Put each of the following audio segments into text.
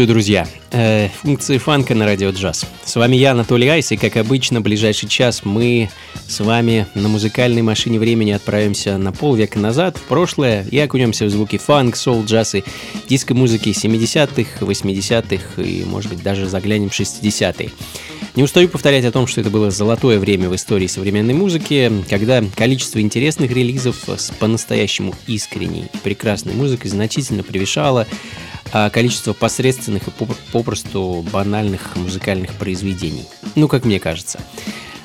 Приветствую, друзья! Э, функции фанка на радио джаз. С вами я, Анатолий Айс, и как обычно, ближайший час мы с вами на музыкальной машине времени отправимся на полвека назад, в прошлое, и окунемся в звуки фанк, соул, джаз и диско-музыки 70-х, 80-х и, может быть, даже заглянем в 60-е. Не устаю повторять о том, что это было золотое время в истории современной музыки, когда количество интересных релизов с по-настоящему искренней и прекрасной музыкой значительно превышало а количество посредственных и попросту банальных музыкальных произведений. Ну, как мне кажется.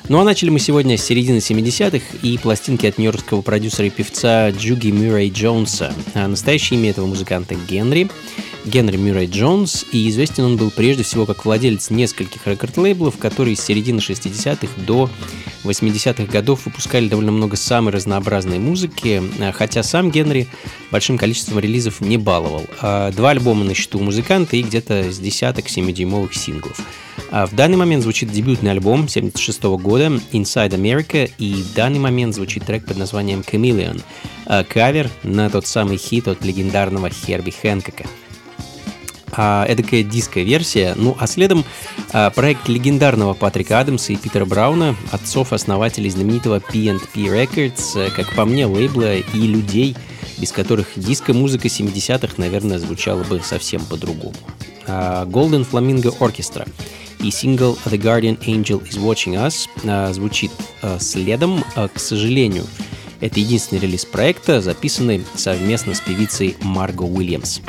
Ну а начали мы сегодня с середины 70-х и пластинки от нью-йоркского продюсера и певца Джуги Мюррей Джонса. А настоящее имя этого музыканта Генри. Генри Мюррей Джонс, и известен он был прежде всего как владелец нескольких рекорд-лейблов, которые с середины 60-х до 80-х годов выпускали довольно много самой разнообразной музыки, а, хотя сам Генри большим количеством релизов не баловал. А, два альбома на счету музыканта и где-то с десяток 7-дюймовых синглов. А в данный момент звучит дебютный альбом 76 года Inside America, и в данный момент звучит трек под названием Chameleon, кавер на тот самый хит от легендарного Херби Хэнкока а, эдакая диско-версия. Ну, а следом а, проект легендарного Патрика Адамса и Питера Брауна, отцов-основателей знаменитого P&P Records, э, как по мне, лейбла и людей, без которых диско-музыка 70-х, наверное, звучала бы совсем по-другому. А, Golden Flamingo Orchestra и сингл The Guardian Angel is Watching Us а, звучит а, следом, а, к сожалению. Это единственный релиз проекта, записанный совместно с певицей Марго Уильямс.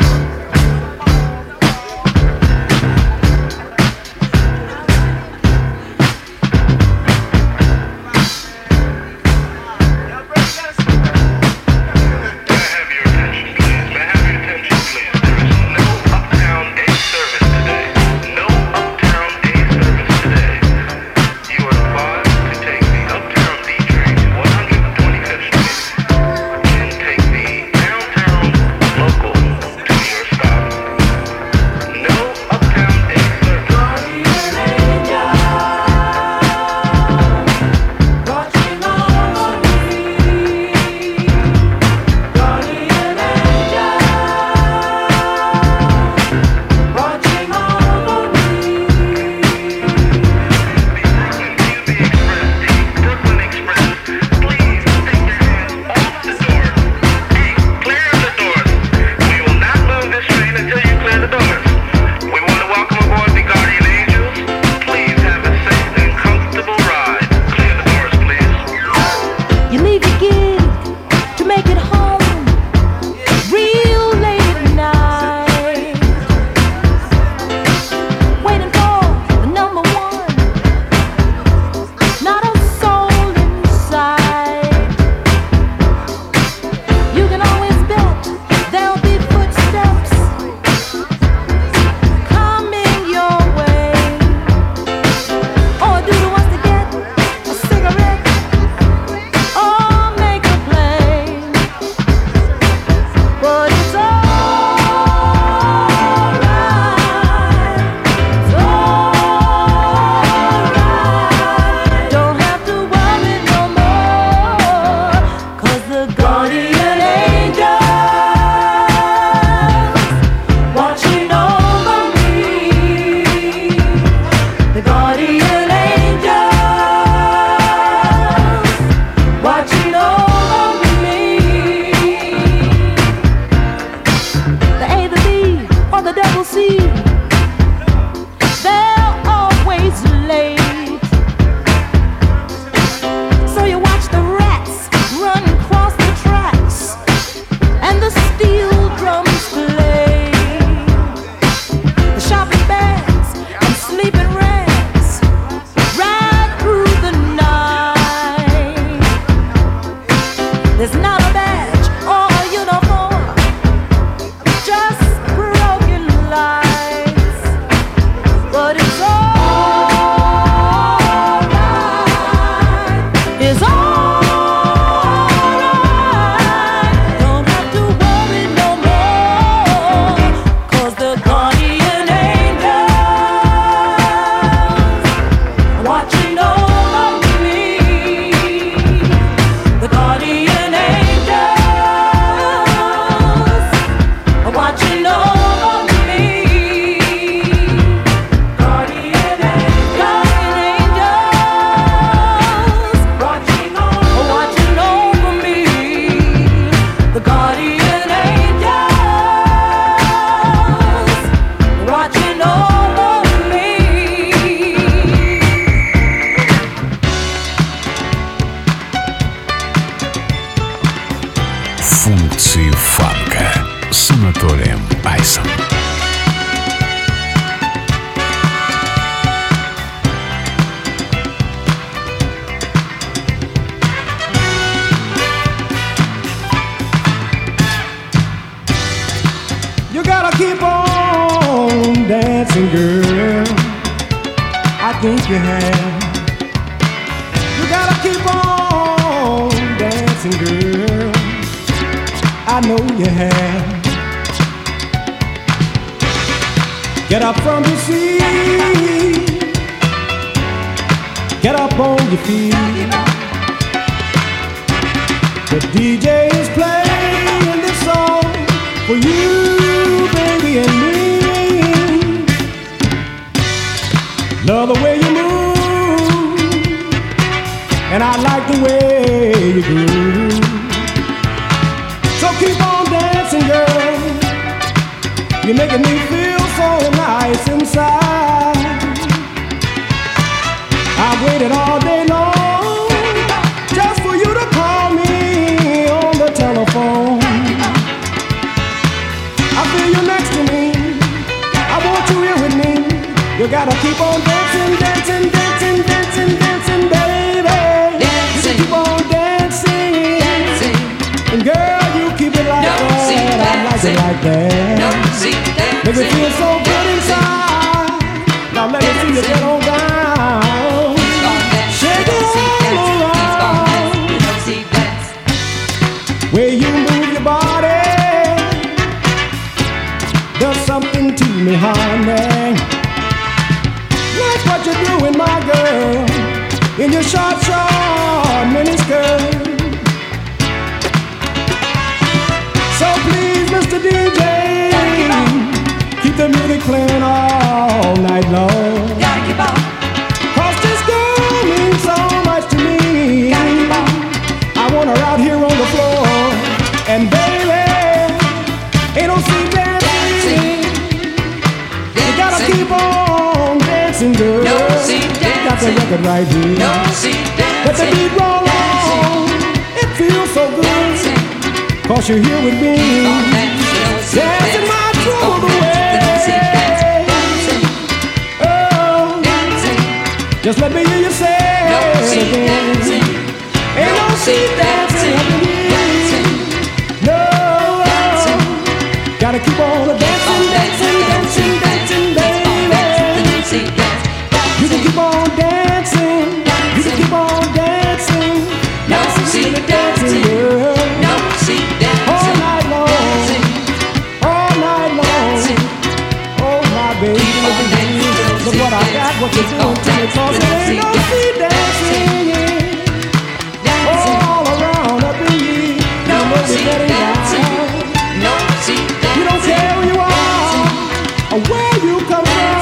it like that. Make me feel so good inside. Now let me see you get on. playing all night long. Gotta keep on. Cause this girl means so much to me. Gotta keep on. I want her out here on the floor. And baby, ain't no see dancing. dancing. You gotta keep on dancing, girl. No see dancing. Got the record right here. No see. Let the beat roll on. It feels so good. Dancing. Cause you're here with me. Just let me hear you say. No seat dancing. Ain't no seat dancing. No. Gotta keep on dancing, dancing, dancing, dancing, dancing, baby. You can keep on dancing. You can keep on dancing. No seat dancing. No seat dancing. All night long. All night long. Oh my baby, look at me. Look what I got. What you doing? come on.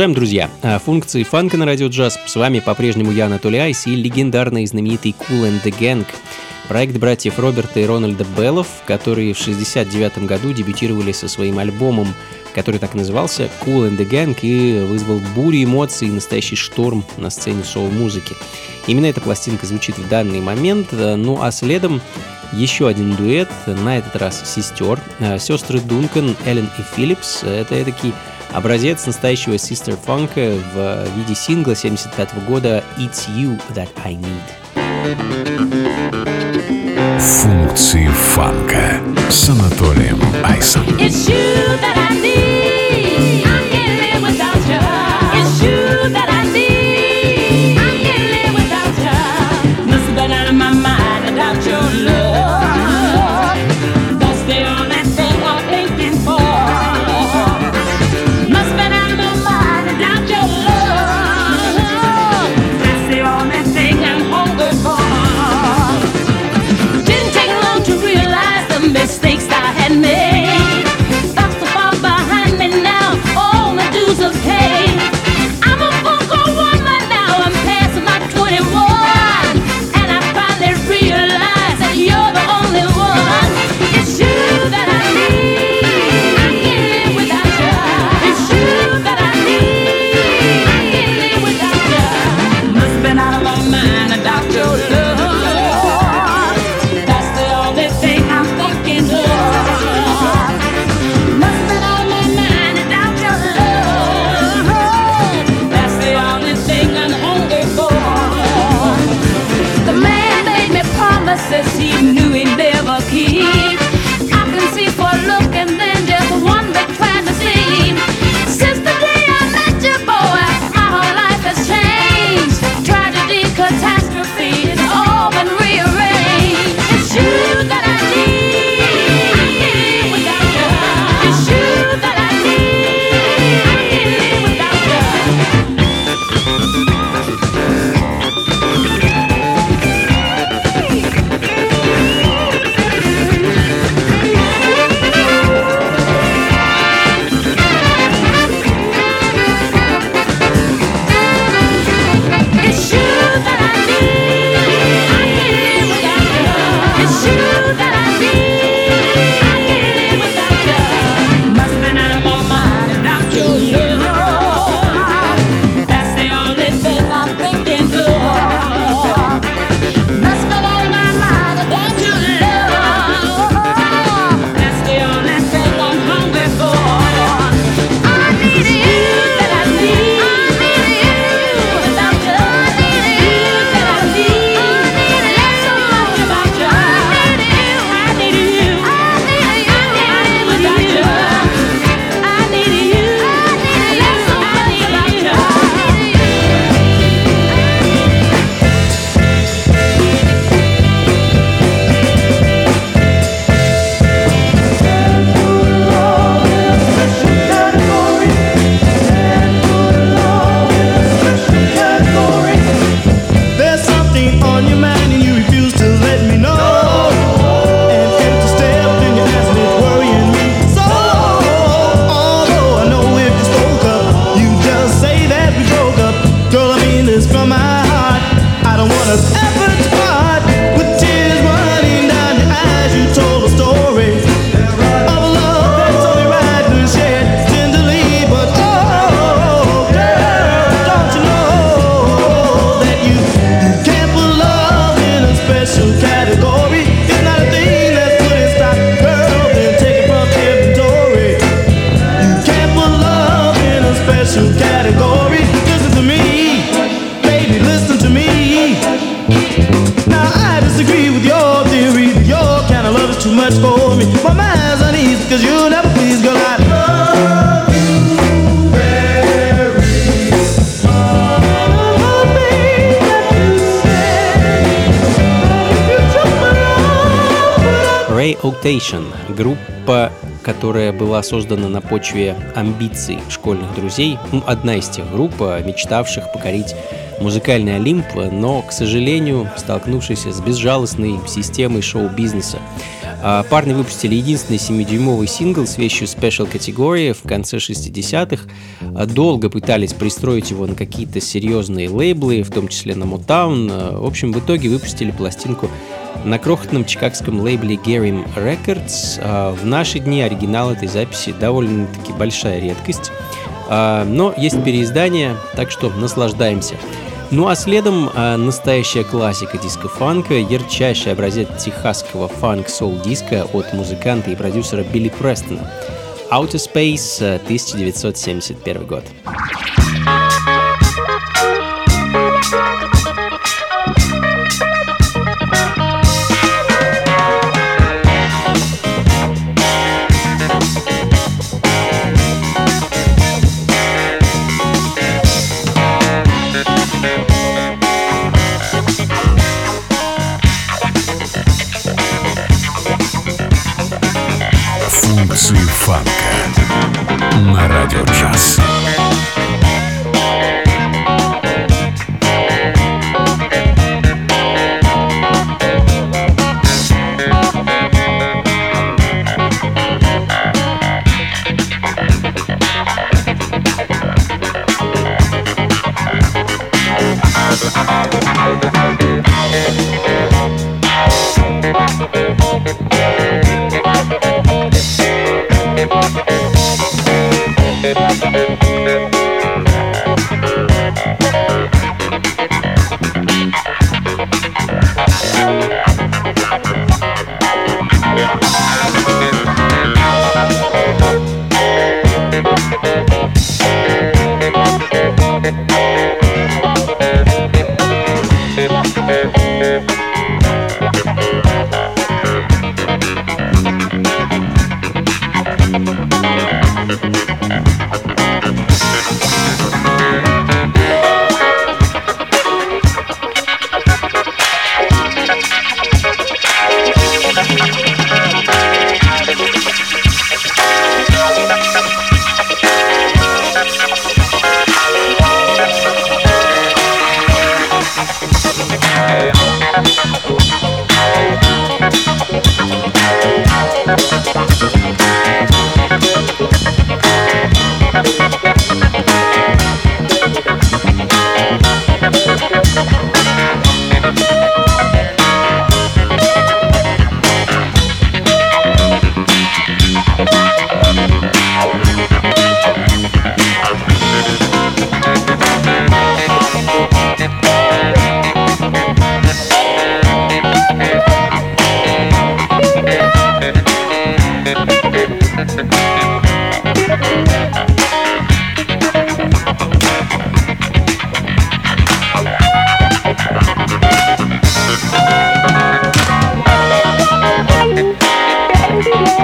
Продолжаем, друзья. Функции фанка на радио джаз. С вами по-прежнему я, Анатолий Айс, и легендарный и знаменитый Cool and the Gang. Проект братьев Роберта и Рональда Беллов, которые в 1969 году дебютировали со своим альбомом, который так назывался Cool and the Gang и вызвал бурю эмоций и настоящий шторм на сцене соул-музыки. Именно эта пластинка звучит в данный момент, ну а следом еще один дуэт, на этот раз сестер, сестры Дункан, Эллен и Филлипс. Это такие Образец настоящего Sister Funk в виде сингла 75 года «It's You That I Need». Функции фанка с Анатолием Айсом. It's you that I need. Too much for me. My mind's uneasy cause you never please, girl. I love Ray Octation – группа, которая была создана на почве амбиций школьных друзей. Одна из тех групп, мечтавших покорить музыкальный Олимп, но, к сожалению, столкнувшись с безжалостной системой шоу-бизнеса. А, парни выпустили единственный 7-дюймовый сингл с вещью Special Category в конце 60-х. А, долго пытались пристроить его на какие-то серьезные лейблы, в том числе на Motown. А, в общем, в итоге выпустили пластинку на крохотном чикагском лейбле Gerim Records. В наши дни оригинал этой записи довольно-таки большая редкость. Но есть переиздание, так что наслаждаемся. Ну а следом а, настоящая классика диско-фанка, ярчайший образец техасского фанк-сол-диска от музыканта и продюсера Билли Престона. Outer Space, 1971 год. Thank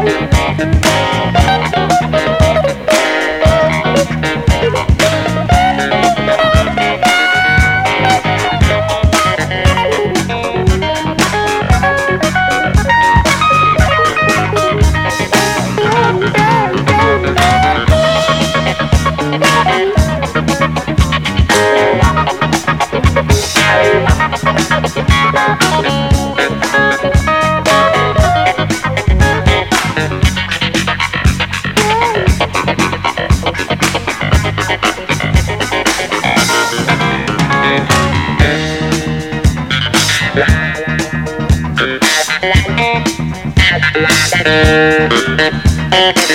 Bye.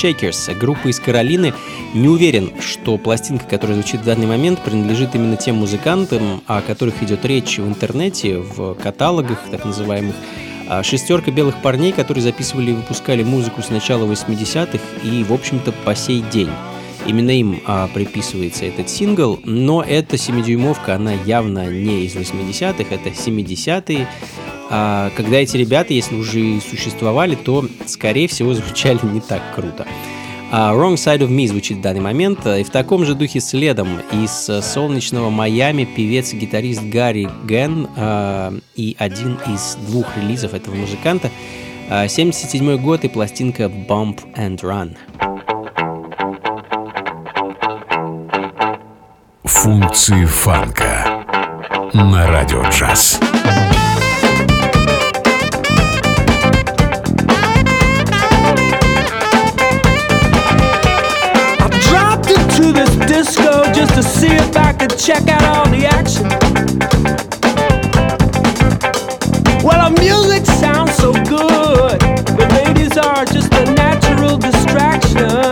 Shakers, группа из Каролины. Не уверен, что пластинка, которая звучит в данный момент, принадлежит именно тем музыкантам, о которых идет речь в интернете, в каталогах так называемых. А Шестерка белых парней, которые записывали и выпускали музыку с начала 80-х и, в общем-то, по сей день. Именно им а, приписывается этот сингл, но эта 7-дюймовка, она явно не из 80-х, это 70-е, а, когда эти ребята, если уже и существовали, то, скорее всего, звучали не так круто. А Wrong Side of Me звучит в данный момент, и в таком же духе следом из э, солнечного Майами певец и гитарист Гарри Ген а, и один из двух релизов этого музыканта. А, 77 год и пластинка Bump and Run. Функции фанка на радио джаз. Just to see if I could check out all the action. Well, the music sounds so good. The ladies are just a natural distraction.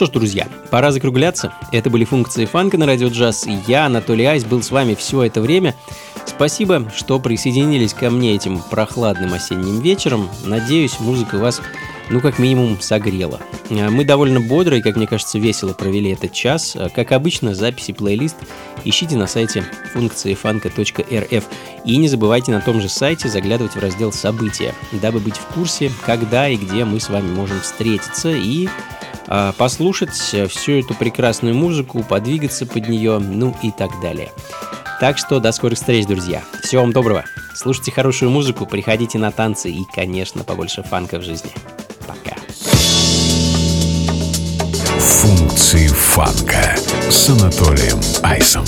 Что ж, друзья, пора закругляться. Это были функции фанка на радио джаз. И я, Анатолий Айс, был с вами все это время. Спасибо, что присоединились ко мне этим прохладным осенним вечером. Надеюсь, музыка вас, ну, как минимум, согрела. А Мы довольно бодро и, как мне кажется, весело провели этот час. А, Как обычно, записи плейлист ищите на сайте функции фанка.рф. И не забывайте на том же сайте заглядывать в раздел «События», дабы быть в курсе, когда и где мы с вами можем встретиться и послушать э, всю эту прекрасную музыку, подвигаться под нее, ну и так далее. Так что до скорых встреч, друзья. Всего вам доброго. Слушайте хорошую музыку, приходите на танцы и, конечно, побольше фанка в жизни. Пока. Функции фанка с Анатолием Айсом.